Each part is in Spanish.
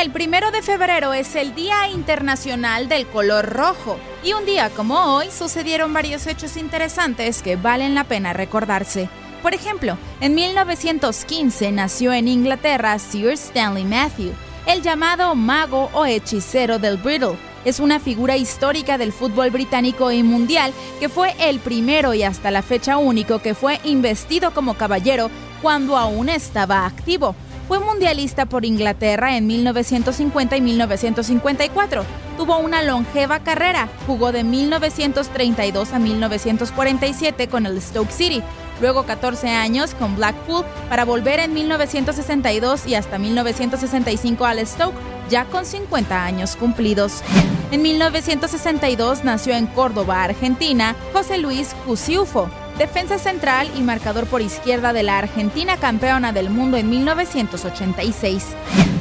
El primero de febrero es el Día Internacional del Color Rojo y un día como hoy sucedieron varios hechos interesantes que valen la pena recordarse. Por ejemplo, en 1915 nació en Inglaterra Sir Stanley Matthew, el llamado mago o hechicero del Brittle. Es una figura histórica del fútbol británico y mundial que fue el primero y hasta la fecha único que fue investido como caballero cuando aún estaba activo. Fue mundialista por Inglaterra en 1950 y 1954. Tuvo una longeva carrera. Jugó de 1932 a 1947 con el Stoke City. Luego 14 años con Blackpool para volver en 1962 y hasta 1965 al Stoke, ya con 50 años cumplidos. En 1962 nació en Córdoba, Argentina, José Luis Cusiufo, defensa central y marcador por izquierda de la Argentina campeona del mundo en 1986.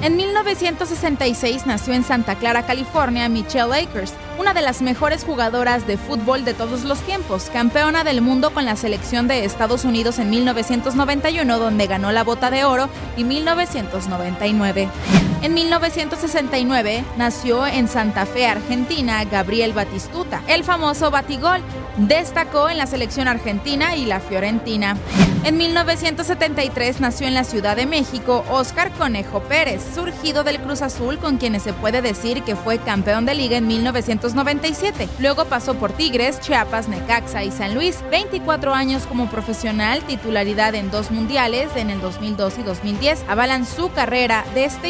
En 1966 nació en Santa Clara, California, Michelle Akers, una de las mejores jugadoras de fútbol de todos los tiempos, campeona del mundo con la selección de Estados Unidos en 1991, donde ganó la bota de oro, y 1999. En 1969 nació en Santa Fe, Argentina, Gabriel Batistuta, el famoso Batigol. Destacó en la selección argentina y la fiorentina. En 1973 nació en la Ciudad de México Óscar Conejo Pérez, surgido del Cruz Azul con quienes se puede decir que fue campeón de liga en 1997. Luego pasó por Tigres, Chiapas, Necaxa y San Luis. 24 años como profesional, titularidad en dos mundiales en el 2002 y 2010 avalan su carrera de este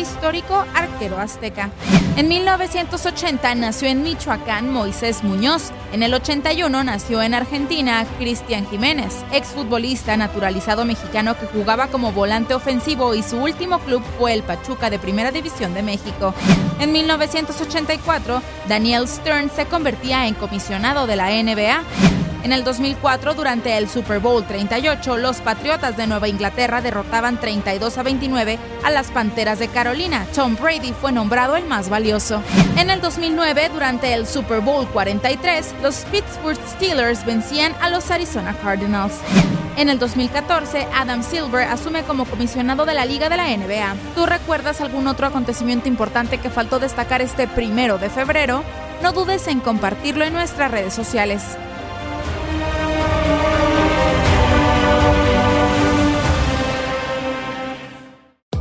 arquero azteca. En 1980 nació en Michoacán Moisés Muñoz. En el 81 nació en Argentina Cristian Jiménez, exfutbolista naturalizado mexicano que jugaba como volante ofensivo y su último club fue el Pachuca de Primera División de México. En 1984, Daniel Stern se convertía en comisionado de la NBA. En el 2004, durante el Super Bowl 38, los Patriotas de Nueva Inglaterra derrotaban 32 a 29 a las Panteras de Carolina. Tom Brady fue nombrado el más valioso. En el 2009, durante el Super Bowl 43, los Pittsburgh Steelers vencían a los Arizona Cardinals. En el 2014, Adam Silver asume como comisionado de la Liga de la NBA. ¿Tú recuerdas algún otro acontecimiento importante que faltó destacar este primero de febrero? No dudes en compartirlo en nuestras redes sociales.